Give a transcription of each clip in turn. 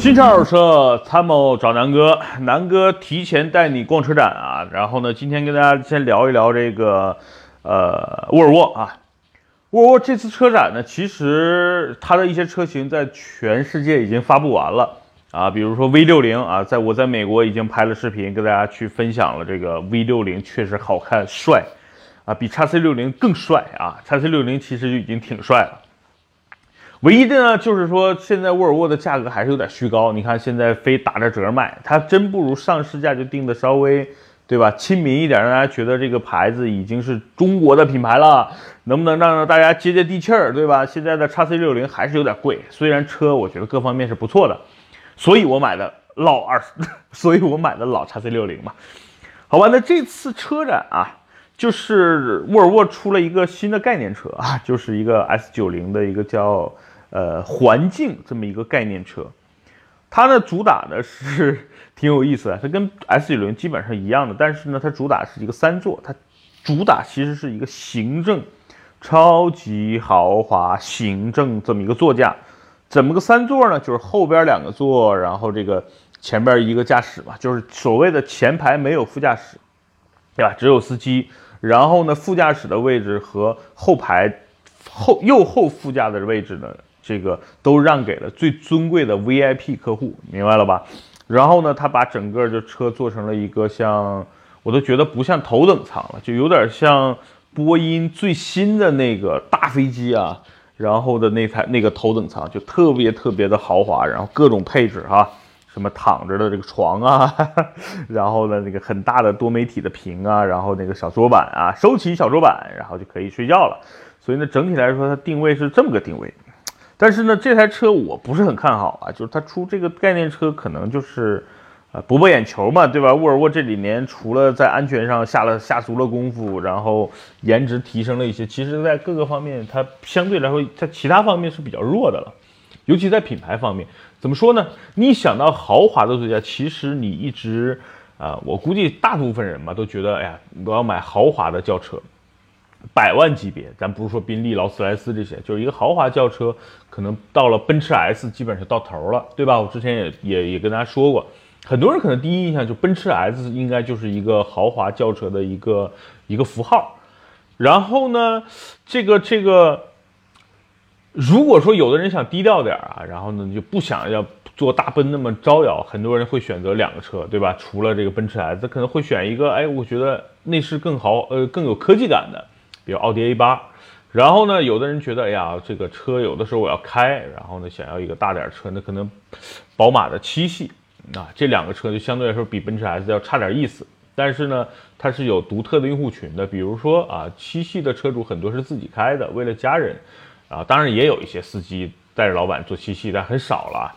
新车二手车参谋找南哥，南哥提前带你逛车展啊。然后呢，今天跟大家先聊一聊这个，呃，沃尔沃啊。沃尔沃这次车展呢，其实它的一些车型在全世界已经发布完了啊。比如说 V 六零啊，在我在美国已经拍了视频，跟大家去分享了这个 V 六零确实好看帅啊，比叉 C 六零更帅啊。叉 C 六零其实就已经挺帅了。唯一的呢，就是说现在沃尔沃的价格还是有点虚高。你看现在非打着折卖，它真不如上市价就定的稍微，对吧？亲民一点，让大家觉得这个牌子已经是中国的品牌了。能不能让大家接接地气儿，对吧？现在的叉 C 六零还是有点贵，虽然车我觉得各方面是不错的，所以我买的老二，所以我买的老叉 C 六零嘛。好吧，那这次车展啊，就是沃尔沃出了一个新的概念车啊，就是一个 S 九零的一个叫。呃，环境这么一个概念车，它呢主打的是 挺有意思的，它跟 S 九零基本上一样的，但是呢，它主打是一个三座，它主打其实是一个行政超级豪华行政这么一个座驾，怎么个三座呢？就是后边两个座，然后这个前边一个驾驶嘛，就是所谓的前排没有副驾驶，对吧？只有司机，然后呢，副驾驶的位置和后排后右后副驾的位置呢？这个都让给了最尊贵的 VIP 客户，明白了吧？然后呢，他把整个这车做成了一个像，我都觉得不像头等舱了，就有点像波音最新的那个大飞机啊，然后的那台那个头等舱就特别特别的豪华，然后各种配置哈，什么躺着的这个床啊，然后呢那个很大的多媒体的屏啊，然后那个小桌板啊，收起小桌板，然后就可以睡觉了。所以呢，整体来说它定位是这么个定位。但是呢，这台车我不是很看好啊，就是它出这个概念车，可能就是，呃，博博眼球嘛，对吧？沃尔沃这几年除了在安全上下了下足了功夫，然后颜值提升了一些，其实在各个方面它相对来说在其他方面是比较弱的了，尤其在品牌方面，怎么说呢？你想到豪华的座驾，其实你一直，啊，我估计大部分人嘛都觉得，哎呀，我要买豪华的轿车。百万级别，咱不是说宾利、劳斯莱斯这些，就是一个豪华轿车，可能到了奔驰 S 基本上到头了，对吧？我之前也也也跟大家说过，很多人可能第一印象就奔驰 S 应该就是一个豪华轿车的一个一个符号。然后呢，这个这个，如果说有的人想低调点啊，然后呢就不想要做大奔那么招摇，很多人会选择两个车，对吧？除了这个奔驰 S，可能会选一个，哎，我觉得内饰更豪，呃，更有科技感的。比如奥迪 A 八，然后呢，有的人觉得，哎呀，这个车有的时候我要开，然后呢，想要一个大点车，那可能宝马的七系。啊，这两个车就相对来说比奔驰 S 要差点意思，但是呢，它是有独特的用户群的，比如说啊，七系的车主很多是自己开的，为了家人。啊，当然也有一些司机带着老板坐七系，但很少了，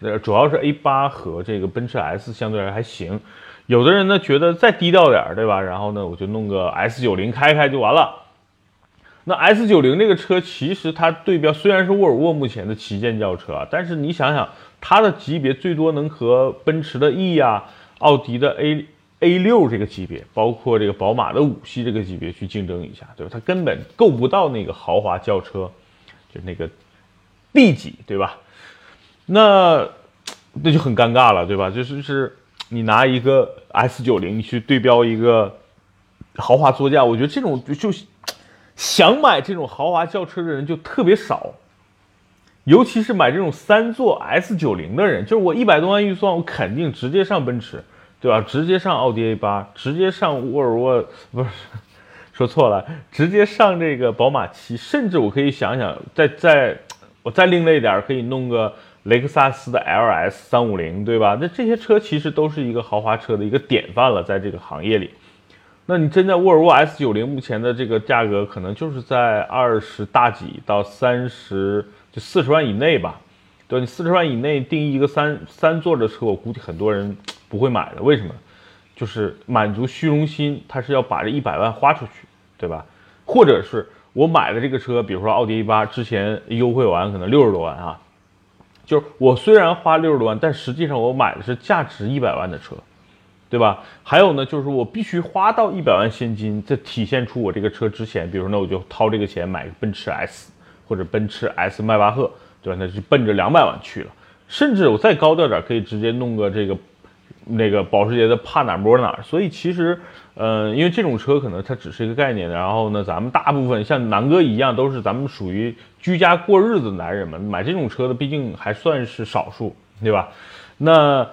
呃，主要是 A 八和这个奔驰 S 相对来说还行，有的人呢觉得再低调点，对吧？然后呢，我就弄个 S 九零开开就完了。那 S 九零这个车，其实它对标虽然是沃尔沃目前的旗舰轿车啊，但是你想想，它的级别最多能和奔驰的 E 啊、奥迪的 A A 六这个级别，包括这个宝马的五系这个级别去竞争一下，对吧？它根本够不到那个豪华轿车，就那个 B 级，对吧？那那就很尴尬了，对吧？就是是你拿一个 S 九零去对标一个豪华座驾，我觉得这种就。想买这种豪华轿车的人就特别少，尤其是买这种三座 S 九零的人，就是我一百多万预算，我肯定直接上奔驰，对吧？直接上奥迪 A 八，直接上沃尔沃，不是说错了，直接上这个宝马七，甚至我可以想想，再再我再另类一点，可以弄个雷克萨斯的 LS 三五零，对吧？那这些车其实都是一个豪华车的一个典范了，在这个行业里。那你真在沃尔沃 S 九零目前的这个价格，可能就是在二十大几到三十，就四十万以内吧。对你四十万以内定义一个三三座的车，我估计很多人不会买的。为什么？就是满足虚荣心，他是要把这一百万花出去，对吧？或者是我买的这个车，比如说奥迪 A 八，之前优惠完可能六十多万啊，就是我虽然花六十多万，但实际上我买的是价值一百万的车。对吧？还有呢，就是我必须花到一百万现金，再体现出我这个车值钱。比如说，那我就掏这个钱买个奔驰 S 或者奔驰 S 迈巴赫，对吧？那就奔着两百万去了。甚至我再高调点，可以直接弄个这个那个保时捷的帕哪儿摸哪儿。所以其实，呃，因为这种车可能它只是一个概念，然后呢，咱们大部分像南哥一样，都是咱们属于居家过日子的男人们，买这种车的毕竟还算是少数，对吧？那。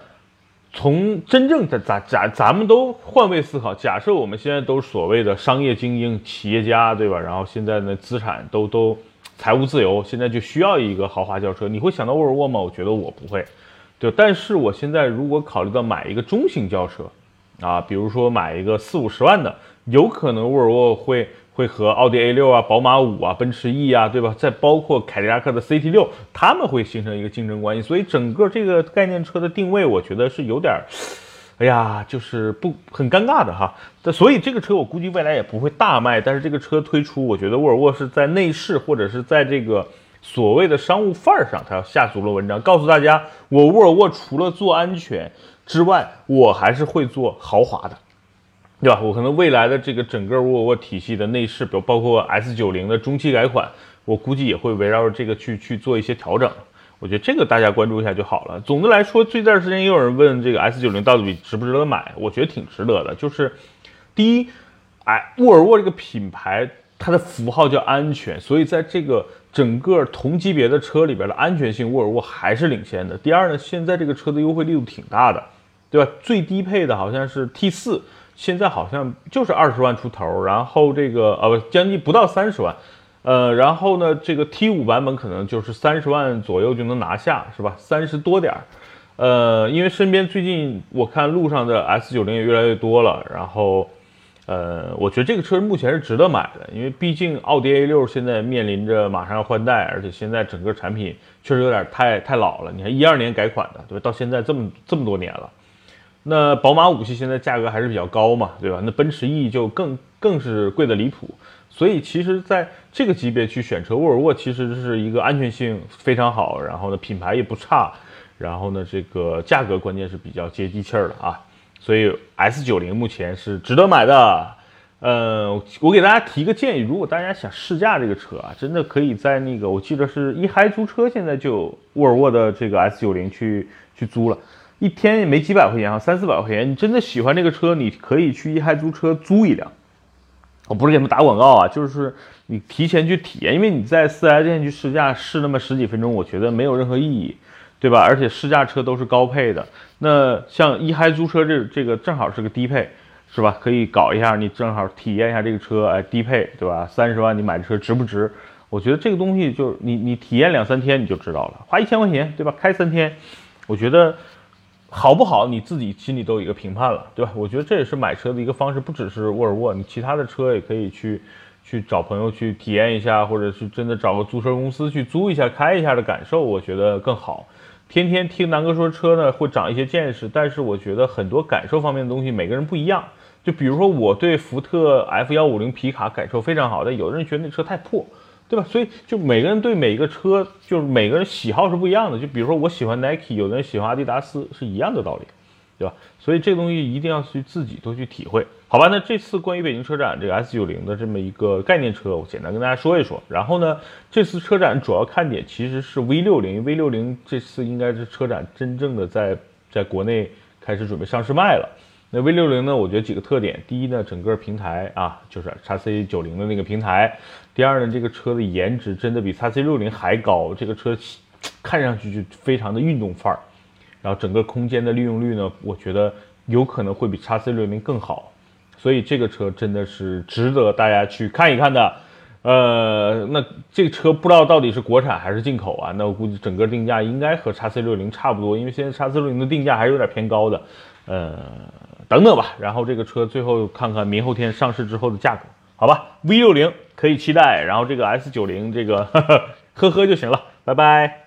从真正的咱咱咱们都换位思考，假设我们现在都是所谓的商业精英、企业家，对吧？然后现在呢，资产都都财务自由，现在就需要一个豪华轿车，你会想到沃尔沃吗？我觉得我不会，对。但是我现在如果考虑到买一个中型轿车，啊，比如说买一个四五十万的，有可能沃尔沃会。会和奥迪 A 六啊、宝马五啊、奔驰 E 啊，对吧？再包括凯迪拉克的 CT 六，他们会形成一个竞争关系。所以整个这个概念车的定位，我觉得是有点，哎呀，就是不很尴尬的哈。所以这个车我估计未来也不会大卖。但是这个车推出，我觉得沃尔沃是在内饰或者是在这个所谓的商务范儿上，它要下足了文章，告诉大家，我沃尔沃除了做安全之外，我还是会做豪华的。对吧？我可能未来的这个整个沃尔沃体系的内饰，比如包括 S 九零的中期改款，我估计也会围绕着这个去去做一些调整。我觉得这个大家关注一下就好了。总的来说，这段时间也有人问这个 S 九零到底值不值得买，我觉得挺值得的。就是第一，哎，沃尔沃这个品牌它的符号叫安全，所以在这个整个同级别的车里边的安全性，沃尔沃还是领先的。第二呢，现在这个车的优惠力度挺大的，对吧？最低配的好像是 T 四。现在好像就是二十万出头，然后这个呃不将近不到三十万，呃，然后呢这个 T 五版本可能就是三十万左右就能拿下，是吧？三十多点儿，呃，因为身边最近我看路上的 S 九零也越来越多了，然后呃，我觉得这个车目前是值得买的，因为毕竟奥迪 A 六现在面临着马上要换代，而且现在整个产品确实有点太太老了，你看一二年改款的，对吧？到现在这么这么多年了。那宝马五系现在价格还是比较高嘛，对吧？那奔驰 E 就更更是贵的离谱，所以其实在这个级别去选车，沃尔沃其实是一个安全性非常好，然后呢品牌也不差，然后呢这个价格关键是比较接地气儿的啊，所以 S 九零目前是值得买的。呃，我给大家提个建议，如果大家想试驾这个车啊，真的可以在那个我记得是一嗨租车现在就沃尔沃的这个 S 九零去去租了。一天也没几百块钱啊，三四百块钱。你真的喜欢这个车，你可以去一嗨租车租一辆。我不是给他们打广告啊，就是你提前去体验，因为你在四 S 店去试驾试那么十几分钟，我觉得没有任何意义，对吧？而且试驾车都是高配的，那像一嗨租车这这个正好是个低配，是吧？可以搞一下，你正好体验一下这个车，哎，低配，对吧？三十万你买的车值不值？我觉得这个东西就是你你体验两三天你就知道了，花一千块钱，对吧？开三天，我觉得。好不好，你自己心里都有一个评判了，对吧？我觉得这也是买车的一个方式，不只是沃尔沃，你其他的车也可以去去找朋友去体验一下，或者是真的找个租车公司去租一下、开一下的感受，我觉得更好。天天听南哥说车呢，会长一些见识，但是我觉得很多感受方面的东西，每个人不一样。就比如说我对福特 F 幺五零皮卡感受非常好，但有的人觉得那车太破。对吧？所以就每个人对每个车，就是每个人喜好是不一样的。就比如说我喜欢 Nike，有的人喜欢阿迪达斯，是一样的道理，对吧？所以这个东西一定要去自己多去体会，好吧？那这次关于北京车展这个 S 九零的这么一个概念车，我简单跟大家说一说。然后呢，这次车展主要看点其实是 V 六零，V 六零这次应该是车展真正的在在国内开始准备上市卖了。那 V 六零呢？我觉得几个特点，第一呢，整个平台啊，就是叉 C 九零的那个平台。第二呢，这个车的颜值真的比叉 C 六零还高，这个车看上去就非常的运动范儿。然后整个空间的利用率呢，我觉得有可能会比叉 C 六零更好。所以这个车真的是值得大家去看一看的。呃，那这个车不知道到底是国产还是进口啊？那我估计整个定价应该和叉 C 六零差不多，因为现在叉 C 六零的定价还是有点偏高的。呃。等等吧，然后这个车最后看看明后天上市之后的价格，好吧？V 六零可以期待，然后这个 S 九零这个呵呵呵呵就行了，拜拜。